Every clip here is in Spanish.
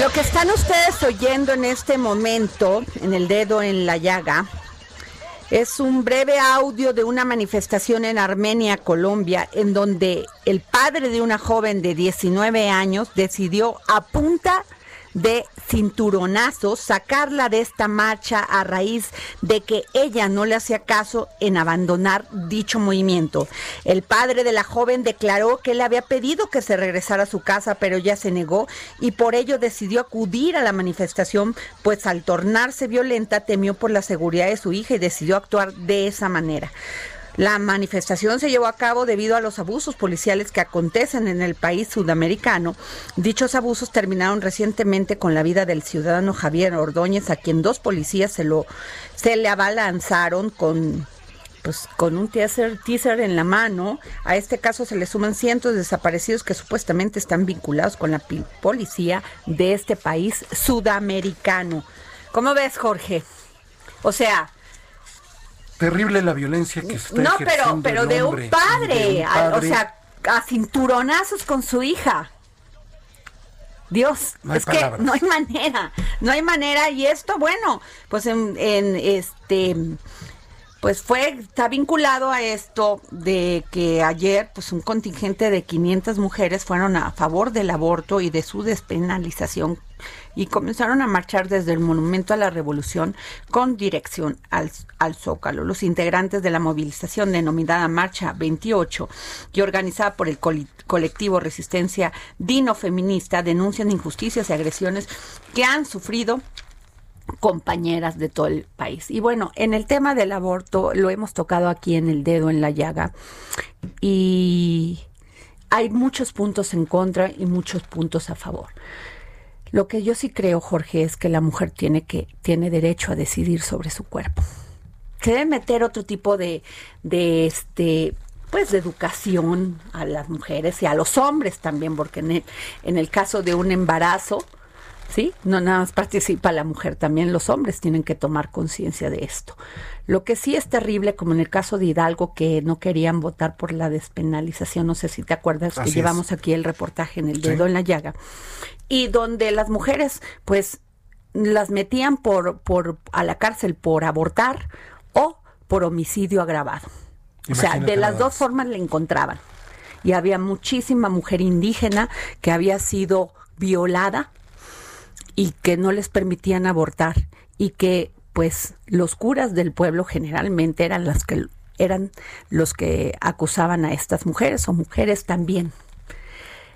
Lo que están ustedes oyendo en este momento, en el dedo en la llaga, es un breve audio de una manifestación en Armenia, Colombia, en donde el padre de una joven de 19 años decidió a cinturonazos sacarla de esta marcha a raíz de que ella no le hacía caso en abandonar dicho movimiento. El padre de la joven declaró que él había pedido que se regresara a su casa, pero ella se negó y por ello decidió acudir a la manifestación, pues al tornarse violenta temió por la seguridad de su hija y decidió actuar de esa manera. La manifestación se llevó a cabo debido a los abusos policiales que acontecen en el país sudamericano. Dichos abusos terminaron recientemente con la vida del ciudadano Javier Ordóñez, a quien dos policías se lo se le abalanzaron con pues con un teaser, teaser en la mano. A este caso se le suman cientos de desaparecidos que supuestamente están vinculados con la policía de este país sudamericano. ¿Cómo ves, Jorge? O sea, terrible la violencia que se está No, pero, pero de, un padre, o sea, a cinturonazos con su hija. Dios, es que no hay manera, no hay manera y esto, bueno, pues en, en este pues fue, está vinculado a esto de que ayer pues un contingente de 500 mujeres fueron a favor del aborto y de su despenalización y comenzaron a marchar desde el Monumento a la Revolución con dirección al, al Zócalo. Los integrantes de la movilización denominada Marcha 28 y organizada por el colectivo Resistencia Dino Feminista denuncian injusticias y agresiones que han sufrido compañeras de todo el país. Y bueno, en el tema del aborto lo hemos tocado aquí en el dedo en la llaga y hay muchos puntos en contra y muchos puntos a favor. Lo que yo sí creo, Jorge, es que la mujer tiene que tiene derecho a decidir sobre su cuerpo. Se debe meter otro tipo de, de este pues de educación a las mujeres y a los hombres también, porque en el, en el caso de un embarazo, ¿sí? No nada más participa la mujer, también los hombres tienen que tomar conciencia de esto. Lo que sí es terrible, como en el caso de Hidalgo, que no querían votar por la despenalización, no sé si te acuerdas que llevamos aquí el reportaje en el dedo en la llaga, y donde las mujeres, pues, las metían por, por a la cárcel por abortar o por homicidio agravado. o sea, de las dos formas le encontraban. Y había muchísima mujer indígena que había sido violada y que no les permitían abortar y que pues los curas del pueblo generalmente eran las que eran los que acusaban a estas mujeres o mujeres también.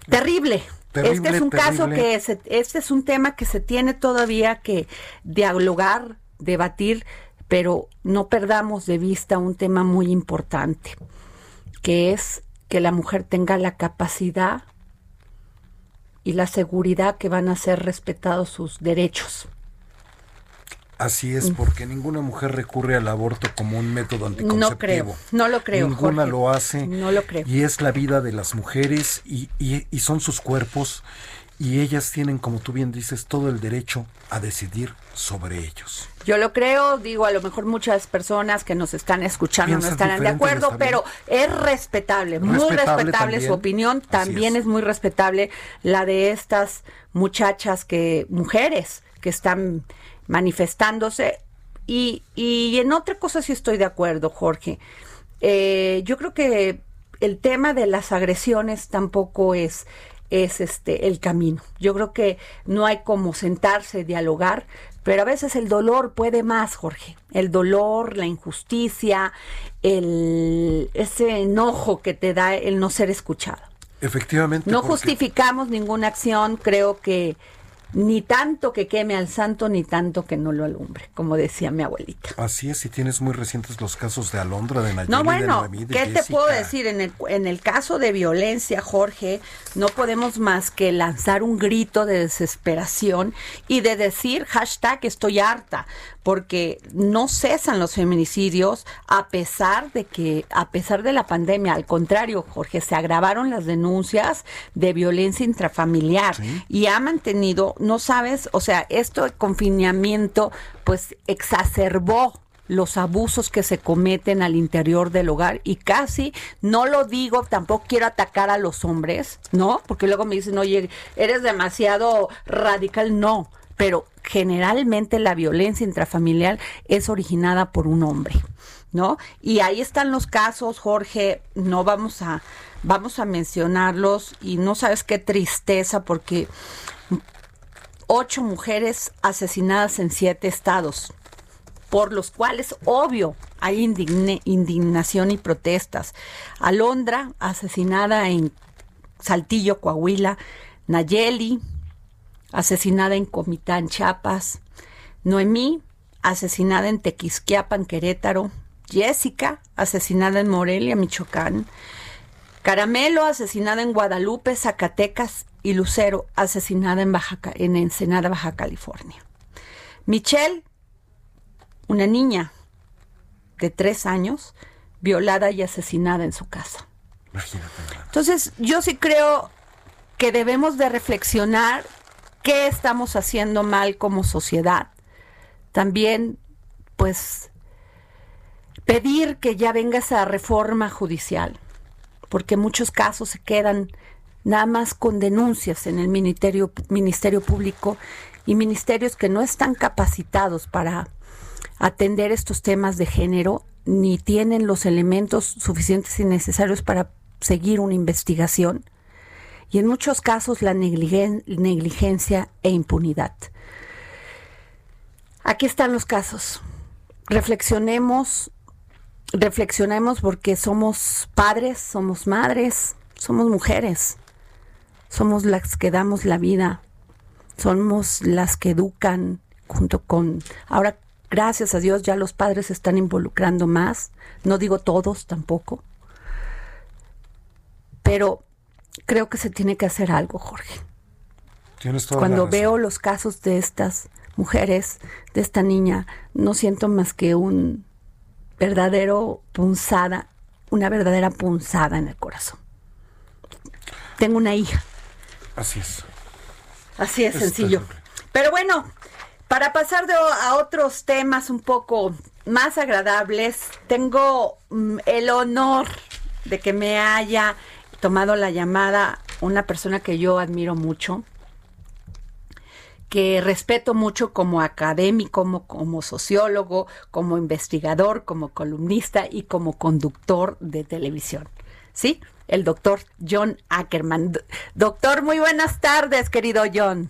Terrible. este es un caso que este es un tema que se tiene todavía que dialogar, debatir, pero no perdamos de vista un tema muy importante, que es que la mujer tenga la capacidad y la seguridad que van a ser respetados sus derechos. Así es, porque ninguna mujer recurre al aborto como un método anticonceptivo. No creo, no lo creo. Ninguna lo hace. No lo creo. Y es la vida de las mujeres y, y, y son sus cuerpos y ellas tienen, como tú bien dices, todo el derecho a decidir sobre ellos. Yo lo creo, digo, a lo mejor muchas personas que nos están escuchando no estarán de acuerdo, pero es respetable, muy respetable su opinión, también es. muy respetable la de estas muchachas que, mujeres que están manifestándose. Y, y en otra cosa sí estoy de acuerdo, Jorge. Eh, yo creo que el tema de las agresiones tampoco es es este el camino. Yo creo que no hay como sentarse, dialogar, pero a veces el dolor puede más, Jorge. El dolor, la injusticia, el ese enojo que te da el no ser escuchado. Efectivamente. No justificamos ninguna acción, creo que ni tanto que queme al santo, ni tanto que no lo alumbre, como decía mi abuelita. Así es, y tienes muy recientes los casos de Alondra, de Nayeli, No, bueno, de ¿qué te puedo decir? En el, en el caso de violencia, Jorge, no podemos más que lanzar un grito de desesperación y de decir hashtag estoy harta, porque no cesan los feminicidios a pesar de que, a pesar de la pandemia, al contrario, Jorge, se agravaron las denuncias de violencia intrafamiliar y ha mantenido no sabes, o sea, esto de confinamiento pues exacerbó los abusos que se cometen al interior del hogar y casi no lo digo, tampoco quiero atacar a los hombres, ¿no? Porque luego me dicen, oye, eres demasiado radical, no, pero generalmente la violencia intrafamiliar es originada por un hombre, ¿no? Y ahí están los casos, Jorge, no vamos a vamos a mencionarlos y no sabes qué tristeza porque ocho mujeres asesinadas en siete estados, por los cuales, obvio, hay indignación y protestas. Alondra, asesinada en Saltillo, Coahuila, Nayeli, asesinada en Comitán, Chiapas, Noemí, asesinada en Tequisquiapan, Querétaro, Jessica, asesinada en Morelia, Michoacán, Caramelo, asesinada en Guadalupe, Zacatecas. Y Lucero, asesinada en, Baja, en Ensenada, Baja California. Michelle, una niña de tres años, violada y asesinada en su casa. Entonces, yo sí creo que debemos de reflexionar qué estamos haciendo mal como sociedad. También, pues, pedir que ya venga esa reforma judicial, porque muchos casos se quedan nada más con denuncias en el Ministerio, Ministerio Público y ministerios que no están capacitados para atender estos temas de género ni tienen los elementos suficientes y necesarios para seguir una investigación y en muchos casos la negligencia e impunidad. Aquí están los casos. Reflexionemos, reflexionemos porque somos padres, somos madres, somos mujeres somos las que damos la vida, somos las que educan junto con... Ahora, gracias a Dios, ya los padres se están involucrando más, no digo todos tampoco, pero creo que se tiene que hacer algo, Jorge. Cuando veo los casos de estas mujeres, de esta niña, no siento más que un verdadero punzada, una verdadera punzada en el corazón. Tengo una hija Así es. Así es, sencillo. Pero bueno, para pasar a otros temas un poco más agradables, tengo mm, el honor de que me haya tomado la llamada una persona que yo admiro mucho, que respeto mucho como académico, como, como sociólogo, como investigador, como columnista y como conductor de televisión. ¿Sí? el doctor John Ackerman. Doctor, muy buenas tardes, querido John.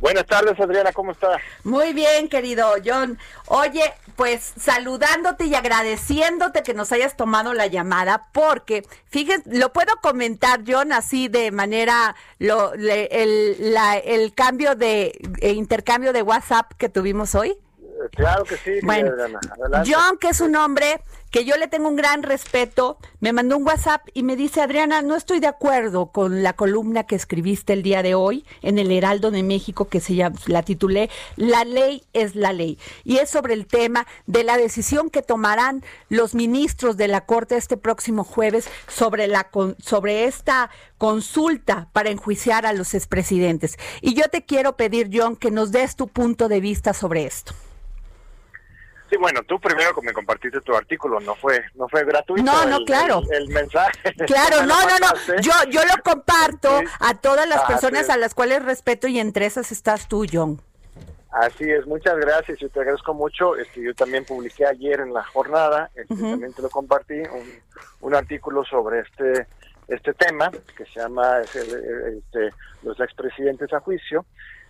Buenas tardes, Adriana, ¿cómo estás? Muy bien, querido John. Oye, pues saludándote y agradeciéndote que nos hayas tomado la llamada, porque, fíjense, lo puedo comentar, John, así de manera, lo, el, el cambio de intercambio de WhatsApp que tuvimos hoy. Claro que sí. Bueno, John, que es un hombre que yo le tengo un gran respeto, me mandó un WhatsApp y me dice, Adriana, no estoy de acuerdo con la columna que escribiste el día de hoy en el Heraldo de México, que se llama, la titulé La ley es la ley. Y es sobre el tema de la decisión que tomarán los ministros de la Corte este próximo jueves sobre, la, sobre esta consulta para enjuiciar a los expresidentes. Y yo te quiero pedir, John, que nos des tu punto de vista sobre esto. Sí, bueno, tú primero me compartiste tu artículo, no fue no fue gratuito. No, no, claro. El, mensaje. Claro, no, no, no. Yo yo lo comparto a todas las ah, personas a las cuales respeto y entre esas estás tú, John. Así es, muchas gracias y te agradezco mucho. Este, yo también publiqué ayer en la jornada, este, también te lo compartí, un, un artículo sobre este este tema que se llama este, los expresidentes a juicio,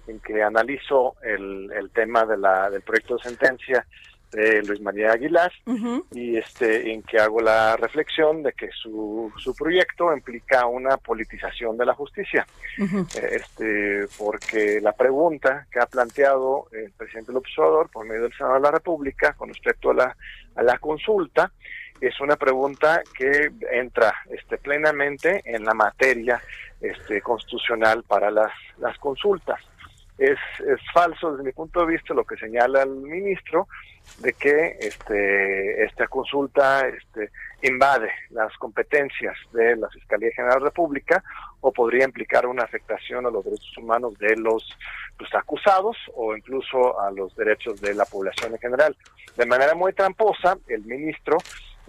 en que analizo el, el tema de la, del proyecto de sentencia de Luis María Aguilar y este en que hago la reflexión de que su, su proyecto implica una politización de la justicia. Este porque la pregunta que ha planteado el presidente López Obrador por medio del Senado de la República con respecto a la, a la consulta es una pregunta que entra este, plenamente en la materia este, constitucional para las, las consultas. Es, es falso desde mi punto de vista lo que señala el ministro de que este, esta consulta este, invade las competencias de la Fiscalía General de la República o podría implicar una afectación a los derechos humanos de los pues, acusados o incluso a los derechos de la población en general. De manera muy tramposa, el ministro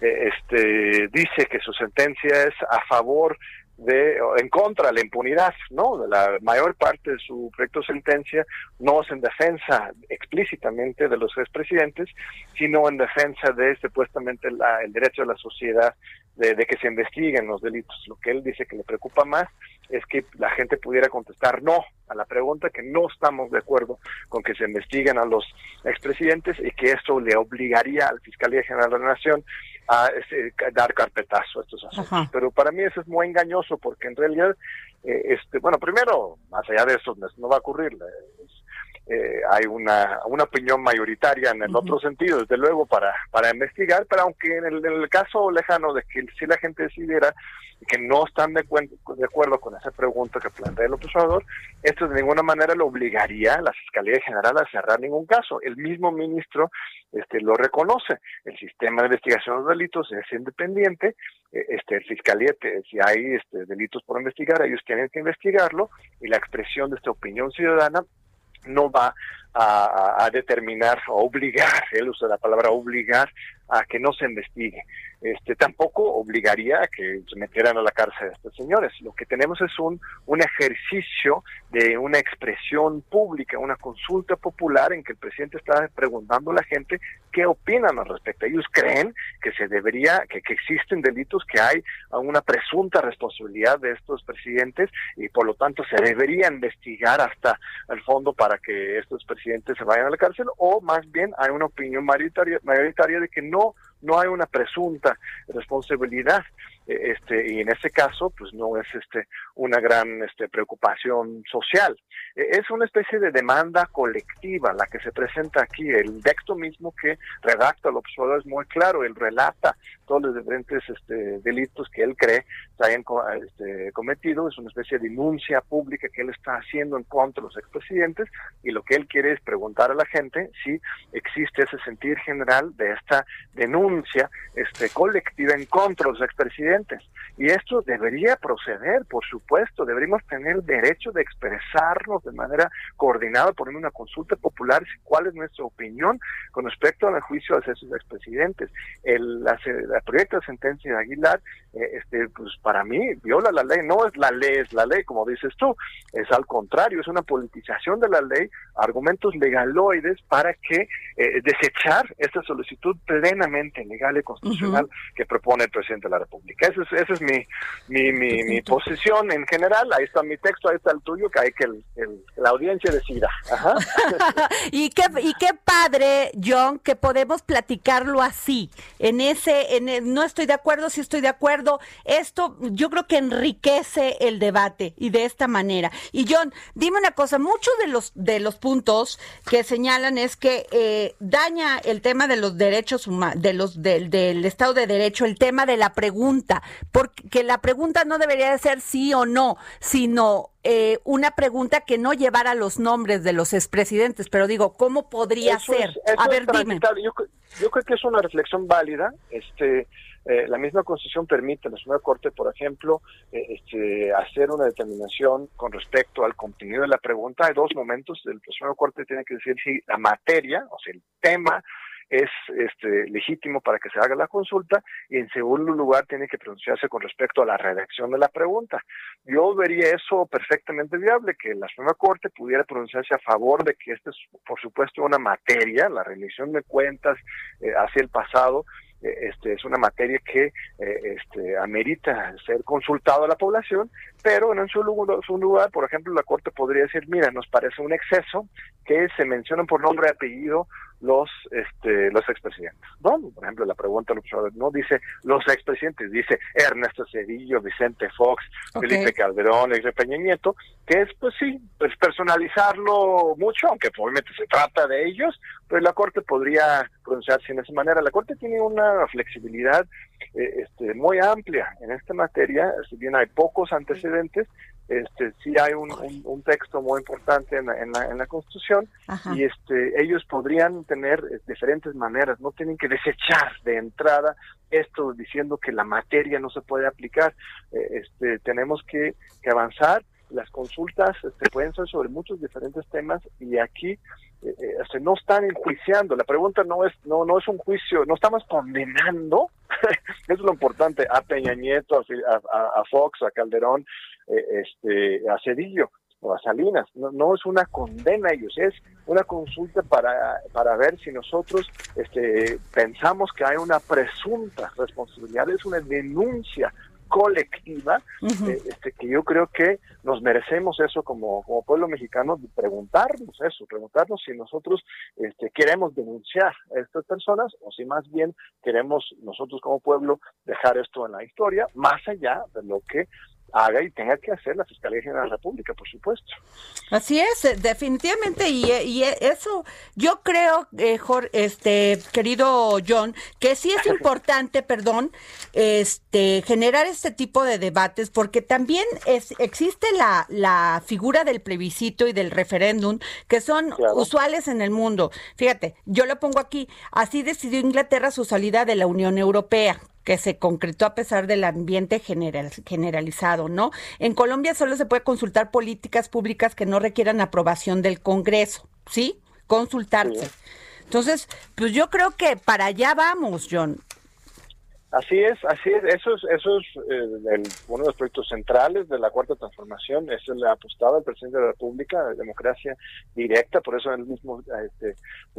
eh, este, dice que su sentencia es a favor de en contra de la impunidad, ¿no? La mayor parte de su proyecto de sentencia no es en defensa explícitamente de los expresidentes, sino en defensa de supuestamente la, el derecho de la sociedad de, que se investiguen los delitos. Lo que él dice que le preocupa más es que la gente pudiera contestar no a la pregunta, que no estamos de acuerdo con que se investiguen a los expresidentes y que esto le obligaría al Fiscalía General de la Nación a este, dar carpetazo a estos asuntos. Pero para mí eso es muy engañoso porque en realidad, eh, este, bueno, primero, más allá de eso, no va a ocurrir. Eh, hay una, una opinión mayoritaria en el otro sentido, desde luego, para, para investigar, pero aunque en el, en el caso lejano de que si la gente decidiera que no están de, de acuerdo con esa pregunta que plantea el observador, esto de ninguna manera lo obligaría a la Fiscalía General a cerrar ningún caso. El mismo ministro este, lo reconoce. El sistema de investigación de los delitos es independiente. Eh, este, el Fiscalía, si hay este, delitos por investigar, ellos tienen que investigarlo y la expresión de esta opinión ciudadana no va a, a, determinar o obligar, él usa la palabra obligar, a que no se investigue. Este, tampoco obligaría a que se metieran a la cárcel a estos señores. Lo que tenemos es un, un ejercicio de una expresión pública, una consulta popular en que el presidente está preguntando a la gente qué opinan al respecto. Ellos creen que se debería, que, que existen delitos, que hay una presunta responsabilidad de estos presidentes y por lo tanto se debería investigar hasta el fondo para que estos presidentes se vayan a la cárcel o más bien hay una opinión mayoritaria, mayoritaria de que no no hay una presunta responsabilidad e, este y en ese caso pues no es este una gran este preocupación social. E, es una especie de demanda colectiva la que se presenta aquí. El texto mismo que redacta el observador es muy claro él relata todos los diferentes este, delitos que él cree se hayan este, cometido es una especie de denuncia pública que él está haciendo en contra de los expresidentes y lo que él quiere es preguntar a la gente si existe ese sentir general de esta denuncia este colectiva en contra de los expresidentes y esto debería proceder, por supuesto, deberíamos tener el derecho de expresarnos de manera coordinada, por una consulta popular, cuál es nuestra opinión con respecto al juicio de esos expresidentes. El, la, proyecto de sentencia de Aguilar, eh, este, pues para mí, viola la ley, no es la ley, es la ley, como dices tú, es al contrario, es una politización de la ley, argumentos legaloides para que eh, desechar esta solicitud plenamente legal y constitucional que propone el presidente de la República. Esa es, mi, mi, mi, posición en general. Ahí está mi texto, ahí está el tuyo, que hay que la audiencia decida. y, qué, y qué padre, John, que podemos platicarlo así, en ese, en no estoy de acuerdo, sí estoy de acuerdo. Esto yo creo que enriquece el debate y de esta manera. Y John, dime una cosa, muchos de los de los puntos que señalan es que eh, daña el tema de los derechos humanos, de los del, del Estado de Derecho, el tema de la pregunta, porque la pregunta no debería de ser sí o no, sino eh, una pregunta que no llevara los nombres de los expresidentes, pero digo, ¿cómo podría ser? a ver, dime. Yo, yo, creo que es una reflexión válida. Este, eh, la misma Constitución permite a la Suprema Corte, por ejemplo, eh, este, hacer una determinación con respecto al contenido de la pregunta. Hay dos momentos. El Suprema Corte tiene que decir si la materia, o sea, el tema es este, legítimo para que se haga la consulta y en segundo lugar tiene que pronunciarse con respecto a la redacción de la pregunta. Yo vería eso perfectamente viable, que la Suprema Corte pudiera pronunciarse a favor de que esta es, por supuesto, una materia, la rendición de cuentas eh, hacia el pasado, eh, este, es una materia que eh, este, amerita ser consultado a la población, pero en su lugar, su lugar, por ejemplo, la Corte podría decir, mira, nos parece un exceso que se mencionen por nombre y apellido los este los expresidentes. ¿no? Por ejemplo, la pregunta no dice los expresidentes, dice Ernesto Cedillo, Vicente Fox, Felipe Calderón, ex Peña Nieto, que es pues sí, pues personalizarlo mucho, aunque obviamente se trata de ellos, pues la Corte podría pronunciarse en esa manera. La Corte tiene una flexibilidad eh, este, muy amplia en esta materia, si bien hay pocos antecedentes, este sí hay un, un, texto muy importante en la, en la, en la Constitución y este ellos podrían tener eh, diferentes maneras, no tienen que desechar de entrada esto diciendo que la materia no se puede aplicar, eh, este tenemos que, que avanzar las consultas este, pueden ser sobre muchos diferentes temas y aquí eh, no están enjuiciando. La pregunta no es no no es un juicio, no estamos condenando, es lo importante, a Peña Nieto, a, a Fox, a Calderón, eh, este, a Cedillo o a Salinas. No, no, es una condena a ellos, es una consulta para, para ver si nosotros este, pensamos que hay una presunta responsabilidad, es una denuncia colectiva, eh, este, que yo creo que nos merecemos eso como, como pueblo mexicano, preguntarnos eso, preguntarnos si nosotros este, queremos denunciar a estas personas o si más bien queremos nosotros como pueblo dejar esto en la historia, más allá de lo que haga y tenga que hacer la Fiscalía General de la República, por supuesto. Así es, eh, definitivamente, y, y eso yo creo, eh, este querido John, que sí es importante, perdón, este generar este tipo de debates, porque también es, existe la, la figura del plebiscito y del referéndum, que son usuales en el mundo. Fíjate, yo lo pongo aquí, así decidió Inglaterra su salida de la Unión Europea que se concretó a pesar del ambiente general, generalizado, ¿no? En Colombia solo se puede consultar políticas públicas que no requieran aprobación del Congreso, ¿sí? Consultarse. Entonces, pues yo creo que para allá vamos, John. Así es, así es. Eso es, eso es eh, uno de los proyectos centrales de la Cuarta Transformación. Le ha apostado el presidente de la República, democracia directa, por eso él mismo este,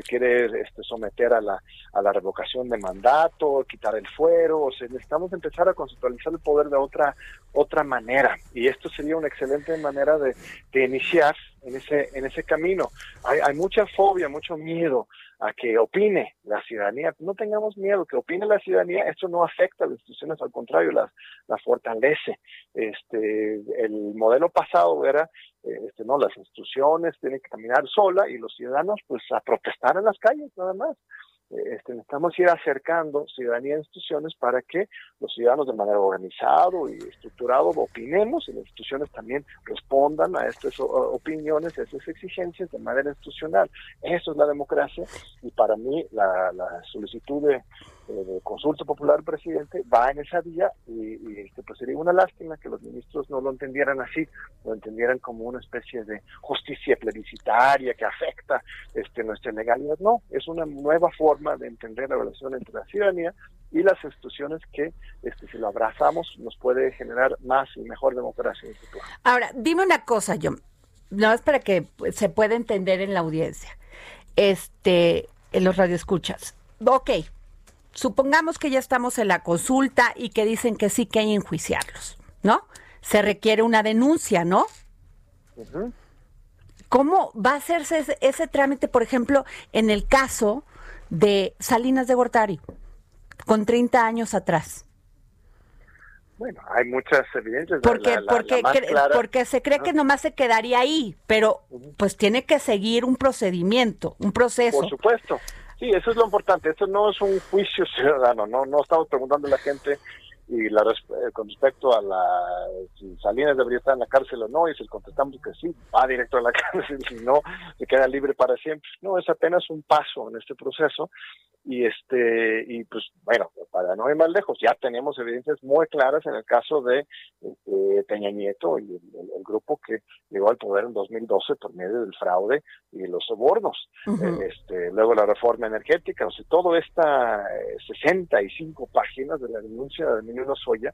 quiere este, someter a la, a la revocación de mandato, quitar el fuero. O sea, necesitamos empezar a conceptualizar el poder de otra, otra manera. Y esto sería una excelente manera de, de iniciar en ese, en ese camino. Hay, hay mucha fobia, mucho miedo a que opine la ciudadanía. No tengamos miedo, que opine la ciudadanía, esto no afecta a las instituciones, al contrario, las, las fortalece. Este, el modelo pasado era, este, no, las instituciones tienen que caminar sola y los ciudadanos pues a protestar en las calles nada más este, necesitamos ir acercando ciudadanía a instituciones para que los ciudadanos de manera organizada y estructurado opinemos y las instituciones también respondan a estas opiniones, a estas exigencias de manera institucional. Eso es la democracia y para mí la, la solicitud de, de consulta popular presidente va en esa vía y, este, pues sería una lástima que los ministros no lo entendieran así, lo entendieran como una especie de justicia plebiscitaria que afecta este, nuestra legalidad. No, es una nueva forma de entender la relación entre la ciudadanía y las instituciones que, este, si lo abrazamos, nos puede generar más y mejor democracia futuro. Ahora, dime una cosa, John, no es para que se pueda entender en la audiencia, este, en los radioescuchas. Ok, supongamos que ya estamos en la consulta y que dicen que sí que hay que enjuiciarlos, ¿no? Se requiere una denuncia, ¿no? ¿Cómo va a hacerse ese, trámite, por ejemplo, en el caso de Salinas de Gortari? con 30 años atrás? Bueno, hay muchas evidencias. Porque, porque, porque se cree que nomás se quedaría ahí, pero pues tiene que seguir un procedimiento, un proceso. Por supuesto. Sí, eso es lo importante. Esto no es un juicio ciudadano, no, no estamos preguntando a la gente y la, eh, con respecto a la si Salinas debería estar en la cárcel o no, y si contestamos que sí, va directo a la cárcel, si no, se queda libre para siempre. No, es apenas un paso en este proceso y este y pues bueno para no ir más lejos ya tenemos evidencias muy claras en el caso de este, Peña Nieto y el, grupo que llegó al poder en 2012 por medio del fraude y los sobornos eh, este luego la reforma energética o sea todo esta 65 eh, páginas de la denuncia de Emilio Soya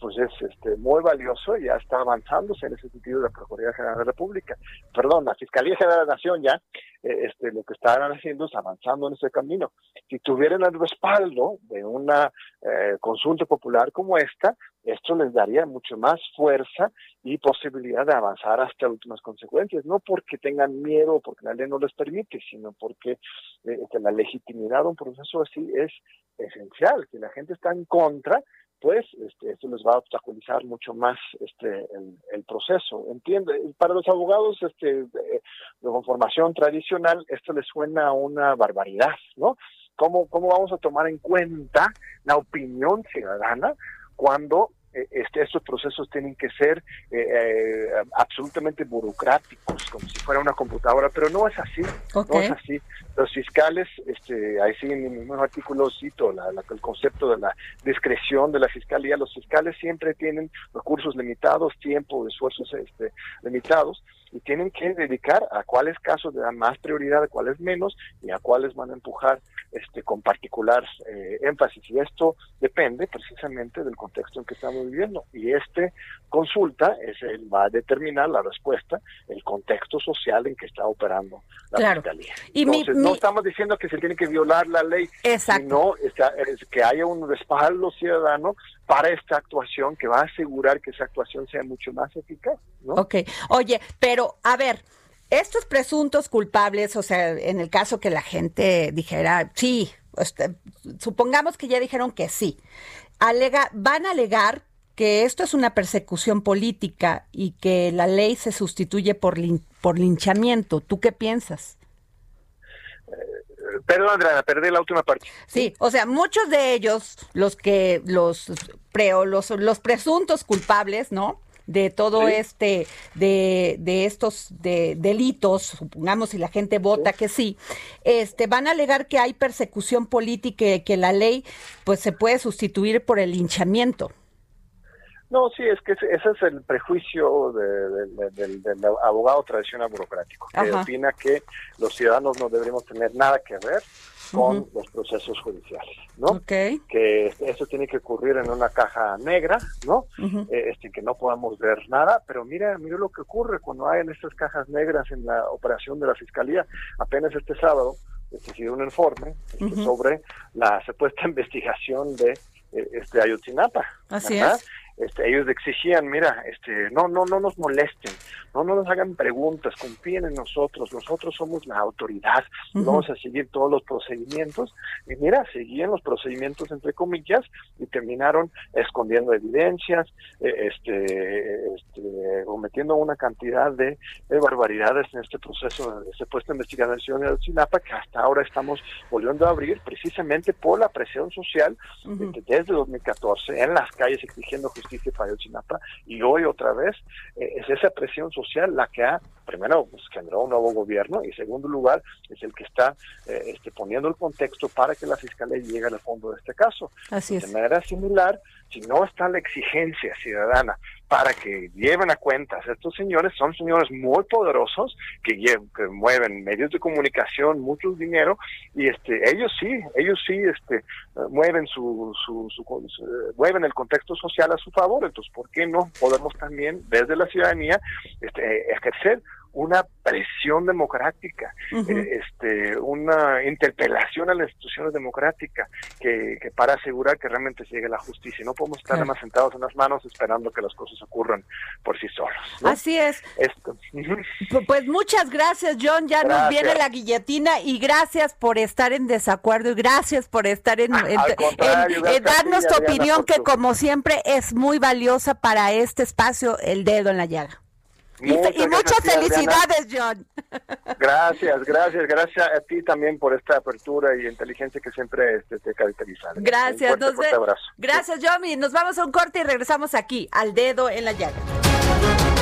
pues es este, muy valioso y ya está avanzándose en ese sentido la Procuraduría General de la República. Perdón, la Fiscalía General de la Nación ya eh, este, lo que están haciendo es avanzando en ese camino. Si tuvieran el respaldo de una eh, consulta popular como esta, esto les daría mucho más fuerza y posibilidad de avanzar hasta últimas consecuencias, no porque tengan miedo o porque la ley no les permite, sino porque eh, la legitimidad de un proceso así es esencial, que la gente está en contra pues este, esto les va a obstaculizar mucho más este el, proceso. Entiende, para los abogados este, de, de formación tradicional esto les suena a una barbaridad, ¿no? ¿Cómo, ¿Cómo vamos a tomar en cuenta la opinión ciudadana cuando eh, este, estos procesos tienen que ser eh, eh, absolutamente burocráticos, como si fuera una computadora, pero no es así, no es así. Los fiscales, este, ahí sí en mi mismo artículo cito el concepto de la discreción de la fiscalía, los fiscales siempre tienen recursos limitados, tiempo, esfuerzos este, limitados, y tienen que dedicar a cuáles casos le dan más prioridad, a cuáles menos, y a cuáles van a empujar este, con particular énfasis. Y esto depende precisamente del contexto en que estamos viviendo. Y este consulta es el, va a determinar la respuesta, el contexto social en que está operando la fiscalía. Y no estamos diciendo que se tiene que violar la ley, sino que haya un respaldo ciudadano para esta actuación que va a asegurar que esa actuación sea mucho más eficaz. ¿no? Ok, oye, pero a ver, estos presuntos culpables, o sea, en el caso que la gente dijera, sí, este, supongamos que ya dijeron que sí, alega, van a alegar que esto es una persecución política y que la ley se sustituye por, por linchamiento. ¿Tú qué piensas? Eh, perdón, Andrea, perdí la última parte. Sí, o sea, muchos de ellos, los que los pre, los, los presuntos culpables, ¿no? de todo este, de, de estos de, delitos, supongamos si la gente vota que sí, este, van a alegar que hay persecución política y que la ley pues se puede sustituir por el linchamiento. No, sí, es que ese es el prejuicio del abogado tradicional burocrático, que opina que los ciudadanos no deberíamos tener nada que ver con los procesos judiciales, ¿no? Que eso tiene que ocurrir en una caja negra, ¿no? Eh, este, que no podamos ver nada, pero mira, mira lo que ocurre cuando hay en estas cajas negras en la operación de la fiscalía. Apenas este sábado se un informe este, sobre la supuesta investigación de eh, este Ayotzinapa. Así es. Este, ellos exigían, mira, este, no, no, no nos molesten, no, no nos hagan preguntas, confíen en nosotros, nosotros somos la autoridad, vamos a seguir todos los procedimientos. Y mira, seguían los procedimientos entre comillas y terminaron escondiendo evidencias, eh, este, este, cometiendo una cantidad de, barbaridades en este proceso de supuesta investigación de Sinapa que hasta ahora estamos volviendo a abrir precisamente por la presión social desde 2014 en las calles exigiendo justicia Chinapa y hoy otra vez eh, es esa presión social la que ha primero pues, generó un nuevo gobierno y segundo lugar es el que está eh, este, poniendo el contexto para que la fiscalía llegue al fondo de este caso. Así de manera similar, si no está la exigencia ciudadana para que lleven a cuentas estos señores, son señores muy poderosos que, que mueven medios de comunicación, mucho dinero y este ellos sí, ellos sí este mueven su, su, mueven el contexto social a su favor, entonces ¿por qué no podemos también desde la ciudadanía este, ejercer una presión democrática, eh, este, una interpelación a las instituciones democráticas que, para asegurar que realmente llegue la justicia. No podemos estar más sentados en las manos esperando que las cosas ocurran por sí solos. Así es. Pues muchas gracias, John. Ya nos viene la guillotina y gracias por estar en desacuerdo y gracias por estar en, darnos tu opinión que como siempre es muy valiosa para este espacio, el dedo en la llaga. Y, muchas felicidades, John. Gracias, gracias, gracias a ti también por esta apertura y inteligencia que siempre este, te caracteriza. Gracias, gracias, John. Y nos vamos a un corte y regresamos aquí al dedo en la llaga.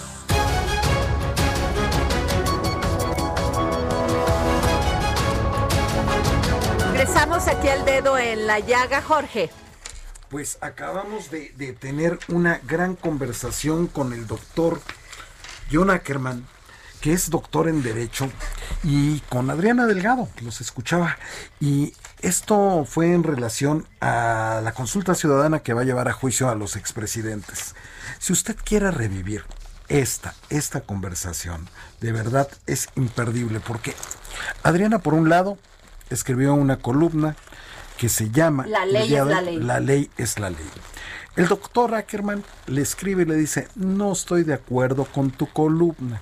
Regresamos aquí al dedo en la llaga, Jorge. Pues acabamos de, tener una gran conversación con el doctor John Ackerman, que es doctor en Derecho, y con Adriana Delgado, que los escuchaba. Y esto fue en relación a la consulta ciudadana que va a llevar a juicio a los expresidentes. Si usted quiere revivir esta, esta conversación, de verdad es imperdible, porque Adriana, por un lado, escribió una columna que se llama La ley es la ley. La ley es la ley. El doctor Ackerman le escribe y le dice, no estoy de acuerdo con tu columna.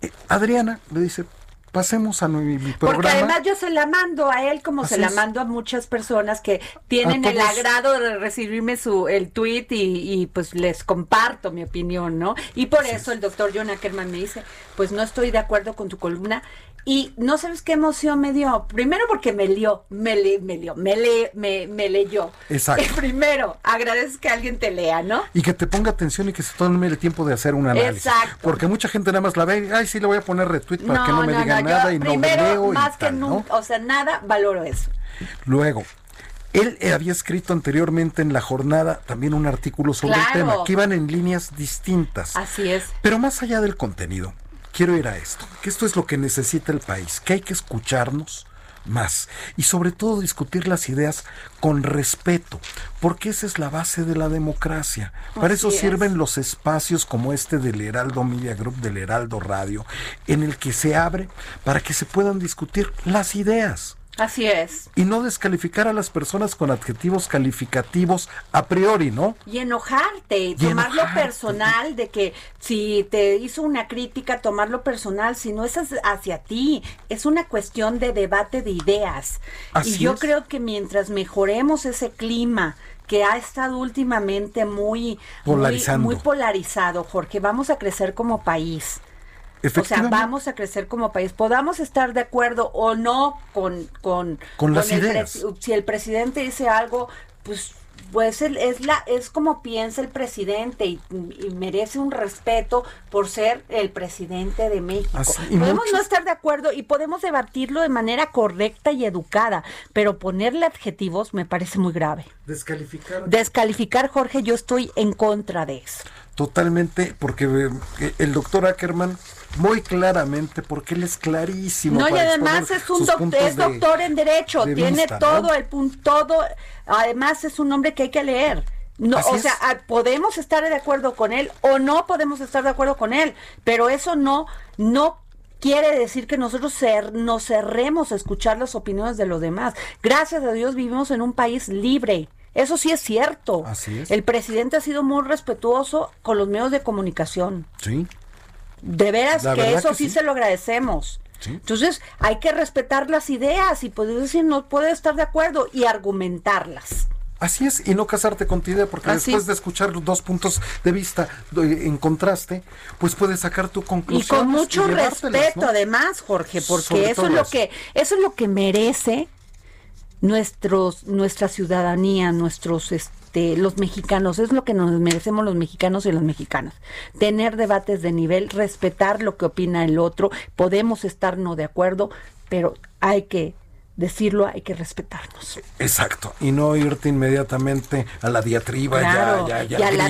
Eh, Adriana le dice, pasemos a mi, programa. Porque además yo se la mando a él como se la mando a muchas personas que tienen el agrado de recibirme su el tweet y, pues les comparto mi opinión, ¿no? Y por eso el doctor John Ackerman me dice, pues no estoy de acuerdo con tu columna y no sabes qué emoción me dio. Primero porque me lió, me, le, me lió, me, le, me, me leyó. Exacto. primero, agradeces que alguien te lea, ¿no? Y que te ponga atención y que se tome el tiempo de hacer un análisis. Exacto. Porque mucha gente nada más la ve, ay, sí, le voy a poner retweet para que no me diga nada y no me leo. Más que nunca, o sea, nada, valoro eso. Luego, él había escrito anteriormente en la jornada también un artículo sobre el tema, que iban en líneas distintas. Así es. Pero más allá del contenido, quiero ir a esto, que esto es lo que necesita el país, que hay que escucharnos más y sobre todo discutir las ideas con respeto, porque esa es la base de la democracia. Para eso sirven los espacios como este del Heraldo Media Group, del Heraldo Radio, en el que se abre para que se puedan discutir las ideas. Así es. Y no descalificar a las personas con adjetivos calificativos a priori, ¿no? Y enojarte, y tomarlo personal, de que si te hizo una crítica, tomarlo personal, si no es hacia ti, es una cuestión de debate de ideas. y yo creo que mientras mejoremos ese clima, que ha estado últimamente muy, muy, muy polarizado, Jorge, vamos a crecer como país. O sea, vamos a crecer como país. Podamos estar de acuerdo o no con, con, con, las ideas. si el presidente dice algo, pues pues es la es como piensa el presidente y, merece un respeto por ser el presidente de México. podemos no estar de acuerdo y podemos debatirlo de manera correcta y educada, pero ponerle adjetivos me parece muy grave. Descalificar. Descalificar, Jorge, yo estoy en contra de eso. totalmente, porque eh, el doctor Ackerman muy claramente, porque él es clarísimo. No, y además es un doctor en Derecho, tiene todo el punto, todo, además es un hombre que hay que leer. No, o sea, ah, podemos estar de acuerdo con él o no podemos estar de acuerdo con él, pero eso no, no quiere decir que nosotros nos cerremos a escuchar las opiniones de los demás. Gracias a Dios vivimos en un país libre. Eso sí es cierto. Así es. El presidente ha sido muy respetuoso con los medios de comunicación. Sí. De veras que eso sí, se lo agradecemos. Entonces hay que respetar las ideas y poder decir no puede estar de acuerdo y argumentarlas. Así es, y no casarte con tu idea, porque después de escuchar los dos puntos de vista en contraste, pues puedes sacar tu conclusión. Y con mucho respeto, además, Jorge, porque eso es lo que eso es lo que merece nuestros nuestra ciudadanía, nuestros este, los mexicanos, es lo que nos merecemos los mexicanos y las mexicanas. Tener debates de nivel, respetar lo que opina el otro, podemos estar no de acuerdo, pero hay que decirlo, hay que respetarnos. Exacto, y no irte inmediatamente a la diatriba, ya, ya, ya, al,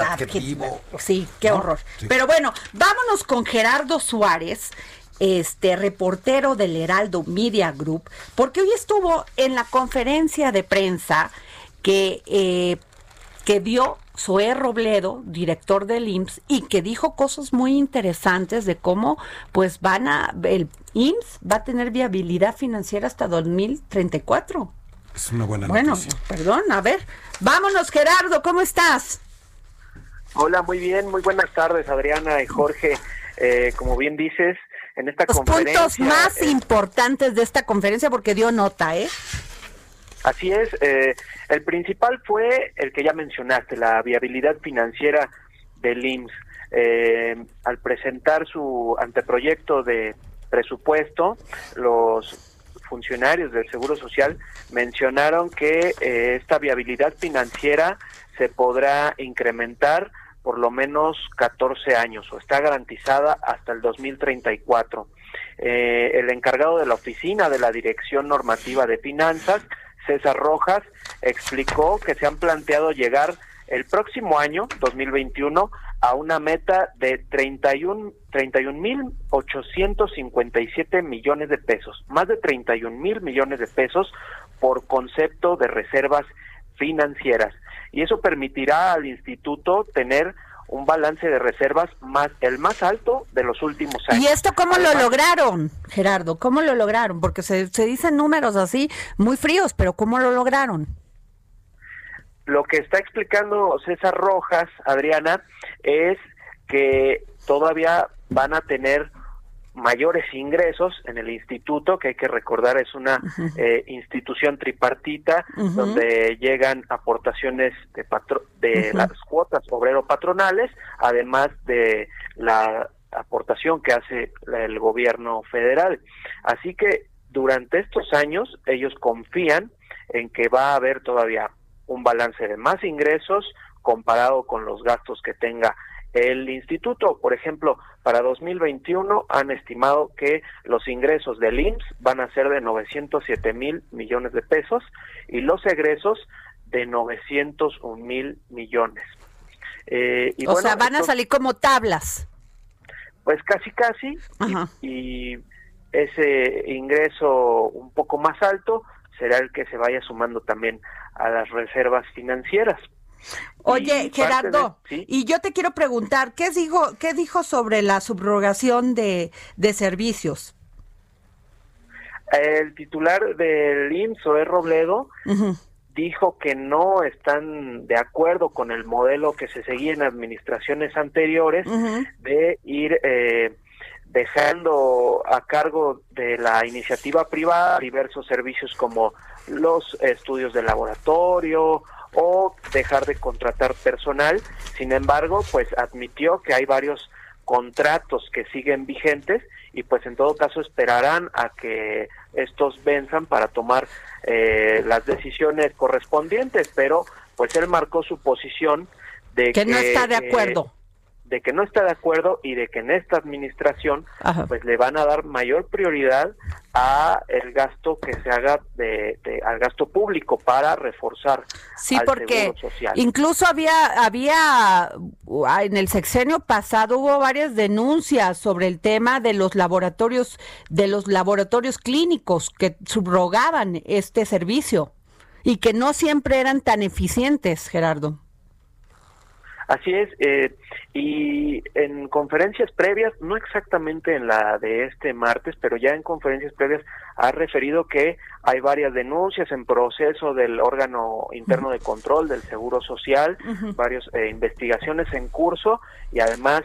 adjetivo, Sí, qué horror. Pero bueno, vámonos con Gerardo Suárez, este reportero del Heraldo Media Group, porque hoy estuvo en la conferencia de prensa que, eh, que dio Zoé Robledo, director del IMSS, y que dijo cosas muy interesantes de cómo pues van a, el IMSS va a tener viabilidad financiera hasta 2034. Es una buena bueno, perdón, a ver, vámonos Gerardo, ¿cómo estás? Hola, muy bien, muy buenas tardes Adriana y Jorge. Eh, como bien dices, en esta Los conferencia... puntos más eh, importantes de esta conferencia porque dio nota, ¿eh? Así es, eh, el principal fue el que ya mencionaste, la viabilidad financiera del IMSS. Eh, al presentar su anteproyecto de presupuesto, los funcionarios del Seguro Social mencionaron que eh, esta viabilidad financiera se podrá incrementar por lo menos 14 años o está garantizada hasta el 2034. Eh, el encargado de la oficina de la Dirección Normativa de Finanzas César Rojas, explicó que se han planteado llegar el próximo año, 2021, a una meta de 31 mil 857 millones de pesos, más de 31 mil millones de pesos por concepto de reservas financieras. Y eso permitirá al instituto tener un balance de reservas más el más alto de los últimos años. ¿Y esto cómo lo lograron, Gerardo? ¿Cómo lo lograron? Porque se, se dicen números así muy fríos, pero ¿cómo lo lograron? Lo que está explicando César Rojas, Adriana, es que todavía van a tener mayores ingresos en el instituto, que hay que recordar es una eh, institución tripartita donde llegan aportaciones de, de las cuotas obrero-patronales, además de la aportación que hace el gobierno federal. Así que durante estos años ellos confían en que va a haber todavía un balance de más ingresos comparado con los gastos que tenga el instituto, por ejemplo, para 2021 han estimado que los ingresos del IMSS van a ser de 907 mil millones de pesos y los egresos de 901 mil millones. Eh, y o sea, van a salir como tablas. Pues casi, casi. y ese ingreso un poco más alto será el que se vaya sumando también a las reservas financieras. Oye, Gerardo, y yo te quiero preguntar, ¿qué dijo, qué dijo sobre la subrogación de, servicios? El titular del IMSS, E. Robledo, dijo que no están de acuerdo con el modelo que se seguía en administraciones anteriores de ir eh, dejando a cargo de la iniciativa privada diversos servicios como los estudios de laboratorio o dejar de contratar personal. Sin embargo, pues admitió que hay varios contratos que siguen vigentes y pues en todo caso esperarán a que estos venzan para tomar eh, las decisiones correspondientes, pero pues él marcó su posición de que, no está de acuerdo. De que no está de acuerdo y de que en esta administración pues le van a dar mayor prioridad a el gasto que se haga de, al gasto público para reforzar sí porque incluso había había en el sexenio pasado hubo varias denuncias sobre el tema de los laboratorios de los laboratorios clínicos que subrogaban este servicio y que no siempre eran tan eficientes Gerardo Así es, eh, y en conferencias previas, no exactamente en la de este martes, pero ya en conferencias previas ha referido que hay varias denuncias en proceso del órgano interno de control del Seguro Social, varias eh, investigaciones en curso y además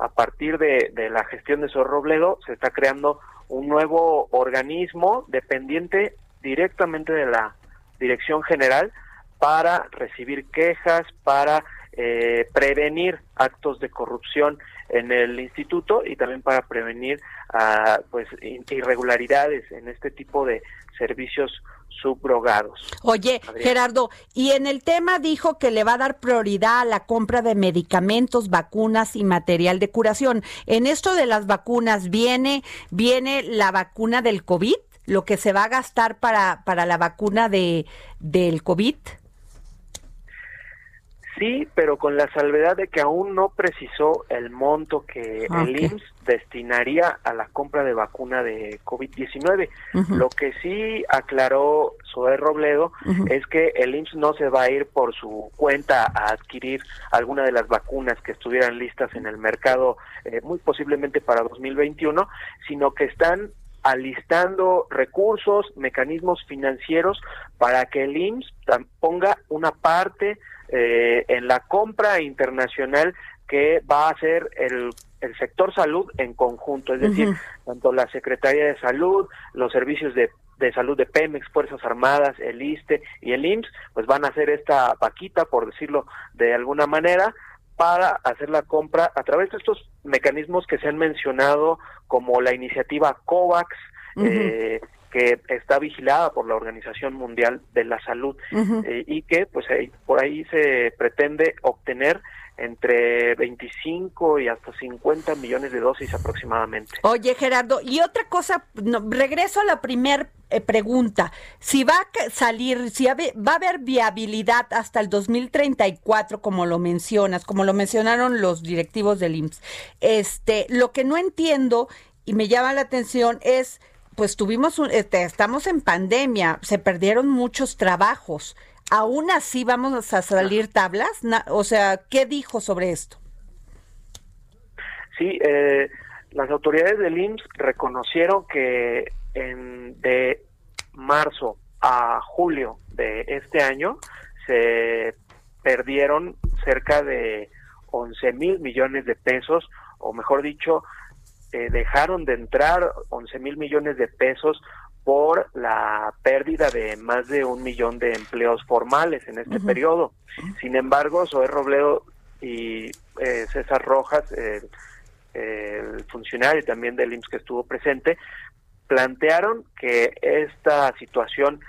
a partir de, de la gestión de Sorrobledo se está creando un nuevo organismo dependiente directamente de la Dirección General para recibir quejas, para eh, prevenir actos de corrupción en el instituto y también para prevenir ah, pues irregularidades en este tipo de servicios subrogados. Oye, Gerardo, y en el tema dijo que le va a dar prioridad a la compra de medicamentos, vacunas y material de curación. En esto de las vacunas viene viene la vacuna del COVID, lo que se va a gastar para para la vacuna de del COVID. Sí, pero con la salvedad de que aún no precisó el monto que el IMSS destinaría a la compra de vacuna de COVID-19. Lo que sí aclaró Zoé Robledo es que el IMSS no se va a ir por su cuenta a adquirir alguna de las vacunas que estuvieran listas en el mercado, eh, muy posiblemente para 2021, sino que están alistando recursos, mecanismos financieros para que el IMSS ponga una parte eh, en la compra internacional que va a hacer el, el sector salud en conjunto, es decir, tanto la Secretaría de Salud, los servicios de, de salud de Pemex, Fuerzas Armadas, el ISTE y el IMSS, pues van a hacer esta vaquita, por decirlo de alguna manera, para hacer la compra a través de estos mecanismos que se han mencionado como la iniciativa COVAX, eh, que está vigilada por la Organización Mundial de la Salud eh, y que pues por ahí se pretende obtener entre 25 y hasta 50 millones de dosis aproximadamente. Oye, Gerardo, y otra cosa, regreso a la primera eh, pregunta. Si va a salir, si va a haber viabilidad hasta el 2034, como lo mencionas, como lo mencionaron los directivos del IMSS, este, lo que no entiendo y me llama la atención es pues tuvimos, un, este, estamos en pandemia, se perdieron muchos trabajos. ¿Aún así vamos a salir tablas? o sea, ¿qué dijo sobre esto? Sí, eh, las autoridades del IMSS reconocieron que en, de marzo a julio de este año se perdieron cerca de 11 mil millones de pesos, o mejor dicho, eh, dejaron de entrar 11 mil millones de pesos por la pérdida de más de un millón de empleos formales en este periodo. Sin embargo, Zoé Robledo y eh, César Rojas, el funcionario también del IMSS que estuvo presente, plantearon que esta situación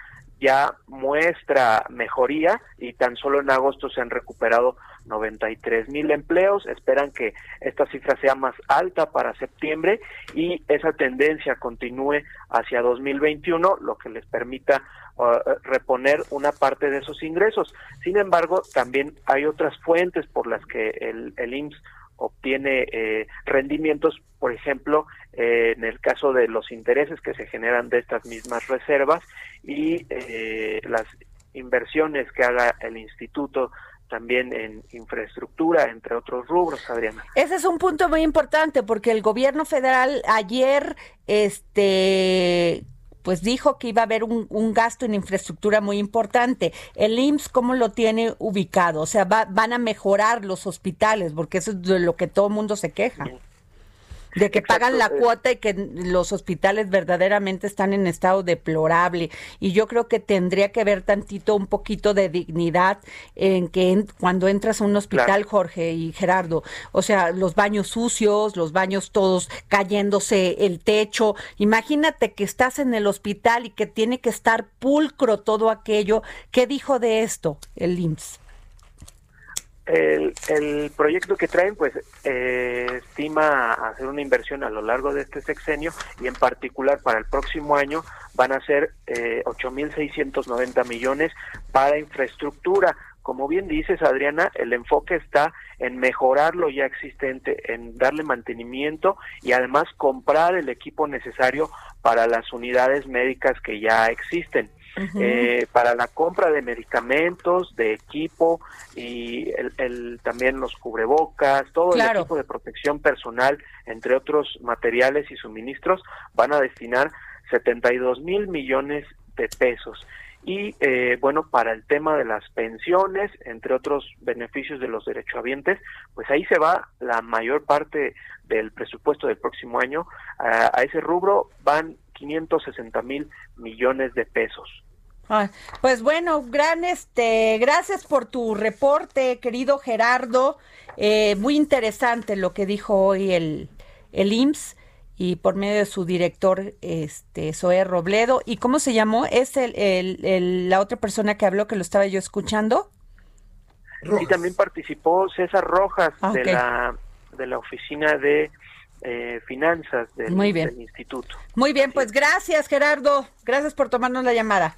ya muestra mejoría y tan solo en agosto se han recuperado 93 mil empleos. Esperan que esta cifra sea más alta para septiembre y esa tendencia continúe hacia 2021, lo que les permita uh, reponer una parte de esos ingresos. Sin embargo, también hay otras fuentes por las que el, el IMSS obtiene eh, rendimientos, por ejemplo, eh, en el caso de los intereses que se generan de estas mismas reservas y eh, las inversiones que haga el instituto también en infraestructura, entre otros rubros, Adriana. Ese es un punto muy importante porque el gobierno federal ayer este pues dijo que iba a haber un, gasto en infraestructura muy importante. El IMSS, ¿cómo lo tiene ubicado? O sea, van a mejorar los hospitales, porque eso es de lo que todo el mundo se queja de que pagan la cuota y que los hospitales verdaderamente están en estado deplorable. Y yo creo que tendría que haber tantito, un poquito de dignidad en que cuando entras a un hospital, Jorge y Gerardo, o sea, los baños sucios, los baños todos cayéndose, el techo. Imagínate que estás en el hospital y que tiene que estar pulcro todo aquello. ¿Qué dijo de esto el IMSS? El, el proyecto que traen, pues, eh, estima hacer una inversión a lo largo de este sexenio y en particular para el próximo año van a ser eh, 8.690 millones para infraestructura. Como bien dices, Adriana, el enfoque está en mejorar lo ya existente, en darle mantenimiento y además comprar el equipo necesario para las unidades médicas que ya existen. Eh, para la compra de medicamentos, de equipo y el, también los cubrebocas, todo el equipo de protección personal, entre otros materiales y suministros, van a destinar 72 mil millones de pesos. Y eh, bueno, para el tema de las pensiones, entre otros beneficios de los derechohabientes, pues ahí se va la mayor parte del presupuesto del próximo año. a ese rubro van 560 mil millones de pesos. pues bueno, gran este, gracias por tu reporte, querido Gerardo. Eh, muy interesante lo que dijo hoy el, el IMSS y por medio de su director, este, Zoé Robledo. ¿Y cómo se llamó? ¿Es el, el, la otra persona que habló que lo estaba yo escuchando? Y también participó César Rojas ah, de la de la oficina de eh, finanzas del, instituto. Muy bien, pues gracias Gerardo, gracias por tomarnos la llamada.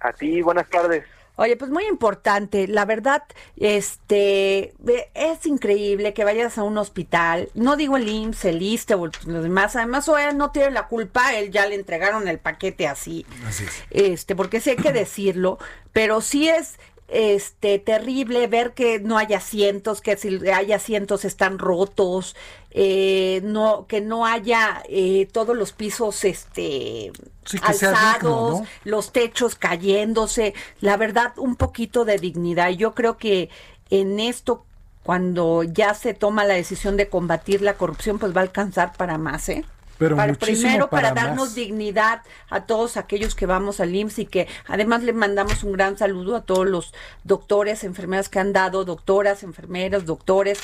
A ti, buenas tardes. Oye, pues muy importante, la verdad, este, es increíble que vayas a un hospital, no digo el IMSS, el ISTE o los demás, además o no tiene la culpa, él ya le entregaron el paquete así, así este, porque sí hay que decirlo, pero sí es este terrible ver que no hay asientos, que si hay asientos están rotos, eh, no que no haya eh, todos los pisos este alzados, los techos cayéndose, la verdad un poquito de dignidad. Yo creo que en esto cuando ya se toma la decisión de combatir la corrupción, pues va a alcanzar para más, ¿eh? Pero primero para, darnos dignidad a todos aquellos que vamos al IMSS y que además le mandamos un gran saludo a todos los doctores, enfermeras que han dado, doctoras, enfermeras, doctores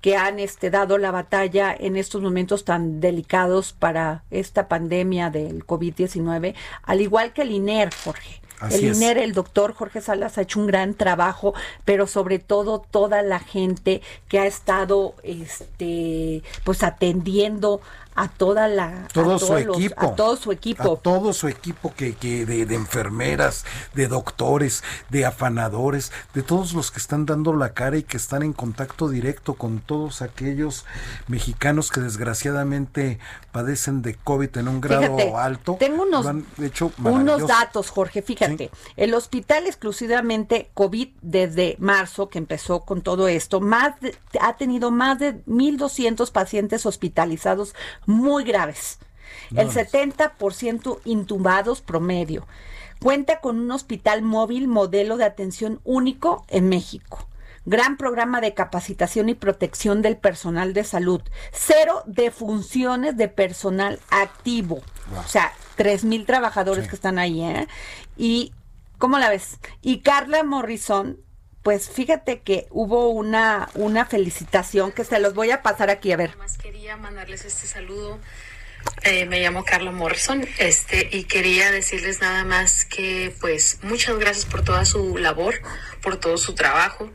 que han este, dado la batalla en estos momentos tan delicados para esta pandemia del COVID-19, al igual que el INER, Jorge. el INER, el doctor Jorge Salas ha hecho un gran trabajo, pero sobre todo toda la gente que ha estado este pues atendiendo a toda la todo su equipo a todo su equipo. A todo su equipo que, que de, enfermeras de doctores de afanadores de todos los que están dando la cara y que están en contacto directo con todos aquellos mexicanos que desgraciadamente padecen de covid en un grado alto. tengo unos hecho unos datos Jorge fíjate. El hospital exclusivamente covid desde marzo que empezó con todo esto más ha tenido más de 1200 pacientes hospitalizados muy graves. El 70% intubados promedio. Cuenta con un hospital móvil modelo de atención único en México. Gran programa de capacitación y protección del personal de salud. Cero defunciones de personal activo. O sea, tres mil trabajadores que están ahí, ¿eh? Y, ¿cómo la ves? Y Carla Morrison, pues fíjate que hubo una, una felicitación que se los voy a pasar aquí, a ver. Más quería mandarles este saludo. Eh, me llamo Carla Morrison este, y quería decirles nada más que pues muchas gracias por toda su labor, por todo su trabajo.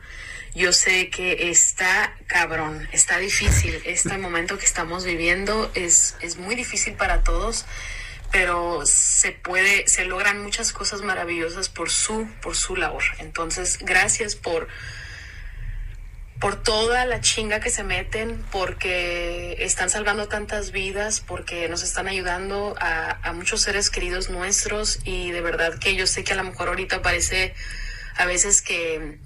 Yo sé que está cabrón, está difícil. Este momento que estamos viviendo es, es muy difícil para todos pero se puede, se logran muchas cosas maravillosas por su, por su labor. Entonces, gracias por, por toda la chinga que se meten, porque están salvando tantas vidas, porque nos están ayudando a, a muchos seres queridos nuestros y de verdad que yo sé que a lo mejor ahorita parece a veces que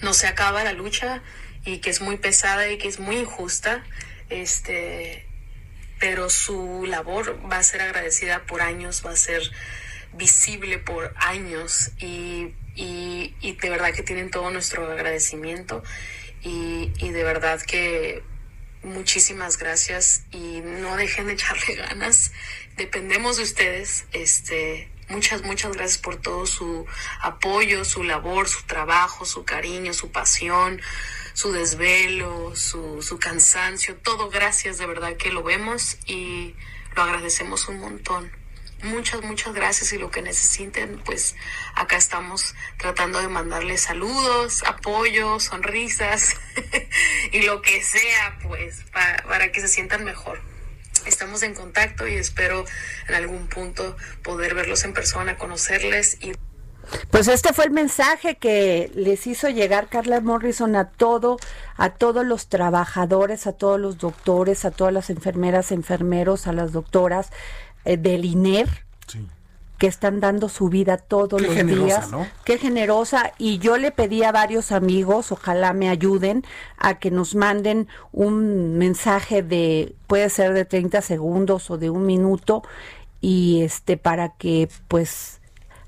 no se acaba la lucha y que es muy pesada y que es muy injusta. Este, pero su labor va a ser agradecida por años, va a ser visible por años y, de verdad que tienen todo nuestro agradecimiento y, de verdad que muchísimas gracias y no dejen de echarle ganas, dependemos de ustedes, este, muchas, muchas gracias por todo su apoyo, su labor, su trabajo, su cariño, su pasión, su desvelo, su, su cansancio, todo gracias de verdad que lo vemos y lo agradecemos un montón. muchas, muchas gracias y lo que necesiten, pues acá estamos tratando de mandarles saludos, apoyo, sonrisas y lo que sea, pues para, que se sientan mejor. Estamos en contacto y espero en algún punto poder verlos en persona, conocerles y pues este fue el mensaje que les hizo llegar Carla Morrison a todo, a todos los trabajadores, a todos los doctores, a todas las enfermeras, enfermeros, a las doctoras eh, del INER, que están dando su vida todos los días. Qué generosa. Y yo le pedí a varios amigos, ojalá me ayuden, a que nos manden un mensaje de, puede ser de 30 segundos o de un minuto, y este, para que pues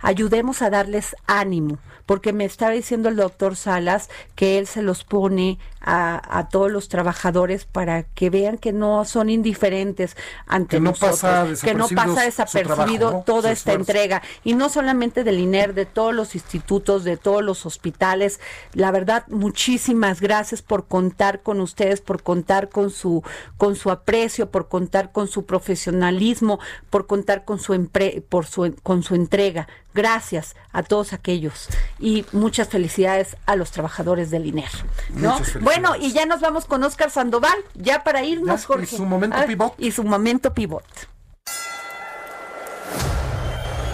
ayudemos a darles ánimo porque me estaba diciendo el doctor Salas que él se los pone a, todos los trabajadores para que vean que no son indiferentes ante que no nosotros, pasa que no pasa desapercibido toda esta entrega y no solamente del INER, de todos los institutos, de todos los hospitales. La verdad, muchísimas gracias por contar con ustedes, por contar con su con su aprecio, por contar con su profesionalismo, por contar con su por su con su entrega. Gracias a todos aquellos y muchas felicidades a los trabajadores del INER. ¿no? Bueno, y ya nos vamos con Oscar Sandoval, ya para irnos, Jorge. Y su momento ah, pivot. Y su momento pivot.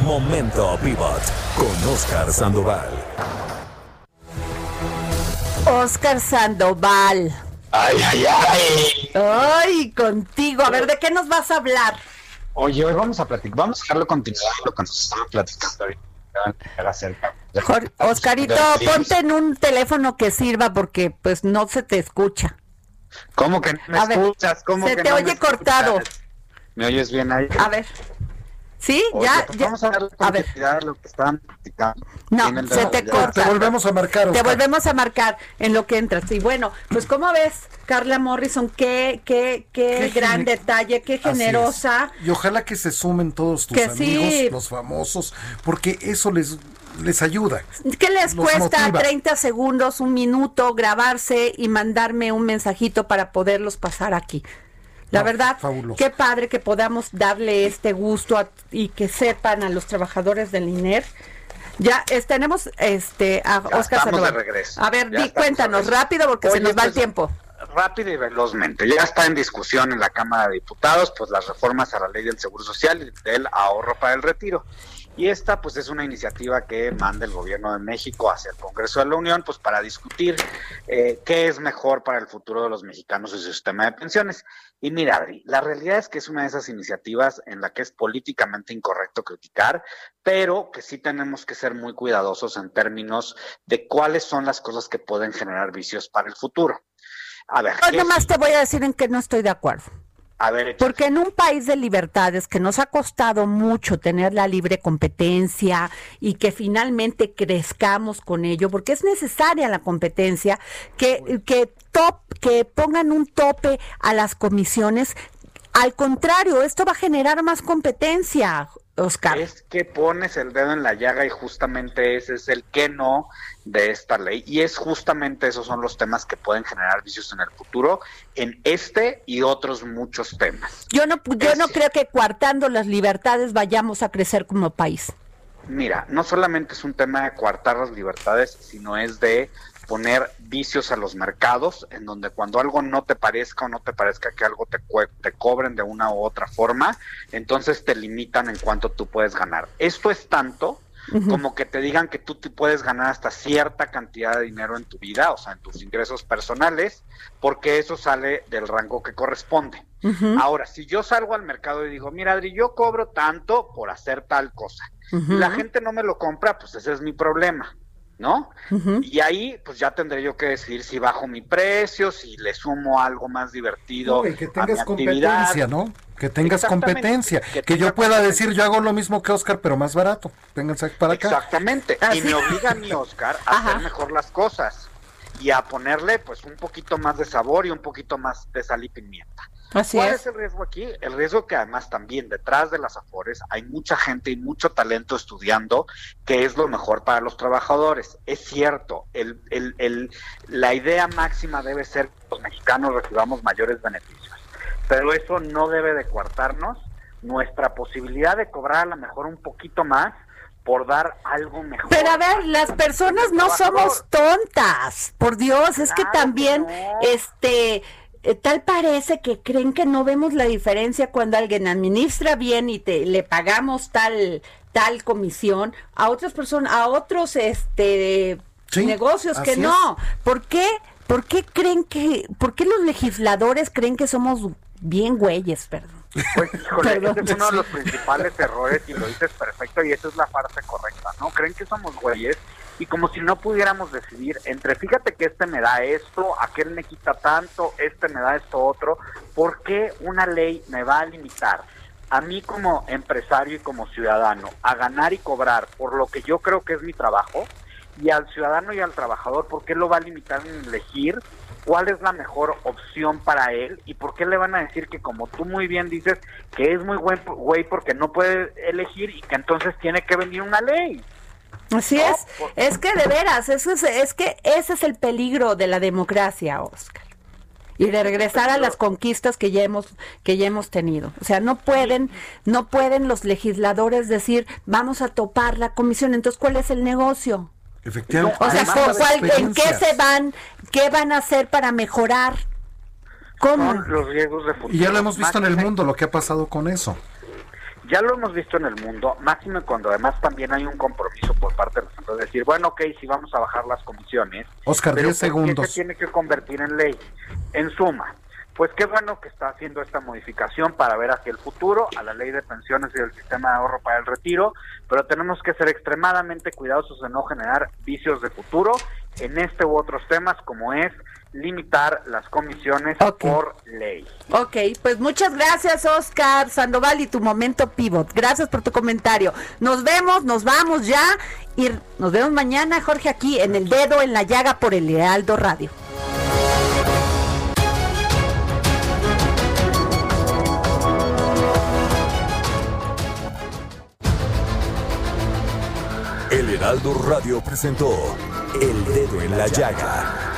Momento pivot con Oscar Sandoval. Oscar Sandoval. Ay, ay, ay. Ay, contigo. A ver, ¿de qué nos vas a hablar? Oye, hoy vamos a platicar, vamos a dejarlo continuar lo que nos estaba platicando ahorita. Oscarito, ponte en un teléfono que sirva porque pues no se te escucha. ¿Cómo que no me escuchas? se te oye cortado. ¿Me oyes bien ahí? A ver. Sí, ya, pues ya. Vamos a ver a ver. lo que estaban platicando. No, se te corta. Te volvemos a marcar. Te volvemos a marcar en lo que entras. Y bueno, pues ¿cómo ves, Carla Morrison? Qué, qué, qué, gran detalle, qué generosa. Y ojalá que se sumen todos tus amigos, los famosos, porque eso les les ayuda. ¿Qué les cuesta 30 segundos, un minuto, grabarse y mandarme un mensajito para poderlos pasar aquí? La verdad, qué padre que podamos darle este gusto y que sepan a los trabajadores del INER. Ya tenemos este a Oscar de regreso. A ver, di, cuéntanos rápido porque se nos va el pues, tiempo. Rápido y velozmente. Ya está en discusión en la Cámara de Diputados pues las reformas a la ley del Seguro Social y del ahorro para el retiro. Y esta pues es una iniciativa que manda el gobierno de México hacia el Congreso de la Unión pues para discutir eh, qué es mejor para el futuro de los mexicanos y su sistema de pensiones. Y mira, Adri, la realidad es que es una de esas iniciativas en la que es políticamente incorrecto criticar, pero que sí tenemos que ser muy cuidadosos en términos de cuáles son las cosas que pueden generar vicios para el futuro. A ver. Yo nomás te voy a decir en que no estoy de acuerdo. Porque en un país de libertades que nos ha costado mucho tener la libre competencia y que finalmente crezcamos con ello, porque es necesaria la competencia, que, que, top, que pongan un tope a las comisiones. Al contrario, esto va a generar más competencia, Oscar. Es que pones el dedo en la llaga y justamente ese es el que no de esta ley. Y es justamente esos son los temas que pueden generar vicios en el futuro, en este y otros muchos temas. Yo no, yo no creo que coartando las libertades vayamos a crecer como país. Mira, no solamente es un tema de coartar las libertades, sino es de poner vicios a los mercados, en donde cuando algo no te parezca o no te parezca que algo te, te cobren de una u otra forma, entonces te limitan en cuanto tú puedes ganar. Esto es tanto como que te digan que tú te puedes ganar hasta cierta cantidad de dinero en tu vida, o sea, en tus ingresos personales, porque eso sale del rango que corresponde. Ahora, si yo salgo al mercado y digo, mira, Adri, yo cobro tanto por hacer tal cosa, y la gente no me lo compra, pues ese es mi problema. ¿No? Y ahí pues ya tendré yo que decidir si bajo mi precio, si le sumo algo más divertido. que tengas competencia, ¿no? Que tengas competencia. Que, yo pueda decir, yo hago lo mismo que Oscar, pero más barato. Vénganse para acá. Exactamente. Ah, y me obliga a mí, Oscar, a hacer mejor las cosas y a ponerle pues un poquito más de sabor y un poquito más de sal y pimienta. ¿Cuál es. el riesgo aquí? El riesgo que además también detrás de las afores hay mucha gente y mucho talento estudiando que es lo mejor para los trabajadores. Es cierto, el, el, el, la idea máxima debe ser que los mexicanos recibamos mayores beneficios, pero eso no debe de coartarnos nuestra posibilidad de cobrar a lo mejor un poquito más por dar algo mejor. Pero a ver, las personas no somos tontas, por Dios, es que también, este, eh, tal parece que creen que no vemos la diferencia cuando alguien administra bien y te le pagamos tal tal comisión a otras personas, a otros este negocios que no. ¿Por qué? ¿Por qué creen que por qué los legisladores creen que somos bien güeyes, perdón? Pues, híjole, ese es uno de los principales errores y lo dices perfecto y esa es la parte correcta, ¿no? Creen que somos güeyes y como si no pudiéramos decidir entre fíjate que este me da esto, aquel me quita tanto, este me da esto otro, ¿por qué una ley me va a limitar a mí como empresario y como ciudadano a ganar y cobrar por lo que yo creo que es mi trabajo? Y al ciudadano y al trabajador, ¿por qué lo va a limitar en elegir cuál es la mejor opción para él y por qué le van a decir que como tú muy bien dices que es muy buen güey porque no puede elegir y que entonces tiene que venir una ley. Así es, es que de veras, eso es, es que ese es el peligro de la democracia, Oscar. Y de regresar a las conquistas que ya hemos que ya hemos tenido. O sea, no pueden no pueden los legisladores decir, "Vamos a topar la comisión." Entonces, ¿cuál es el negocio? Efectivamente. O sea, ¿en qué se van? ¿Qué van a hacer para mejorar? ¿Cómo? los riesgos de futuro. Y ya lo hemos visto en el mundo, lo que ha pasado con eso. Ya lo hemos visto en el mundo, máximo cuando además también hay un compromiso por parte de los de decir, bueno, ok, si vamos a bajar las comisiones. Oscar, pero 10 segundos. se tiene que convertir en ley? En suma, pues qué bueno que está haciendo esta modificación para ver hacia el futuro, a la ley de pensiones y el sistema de ahorro para el retiro, pero tenemos que ser extremadamente cuidadosos de no generar vicios de futuro en este u otros temas como es limitar las comisiones por ley. Ok, pues muchas gracias Oscar Sandoval y tu momento pivot. Gracias por tu comentario. Nos vemos, nos vamos ya y nos vemos mañana Jorge aquí en el dedo en la llaga por el Lealdo Radio. El Heraldo Radio presentó El Dedo en la Llaga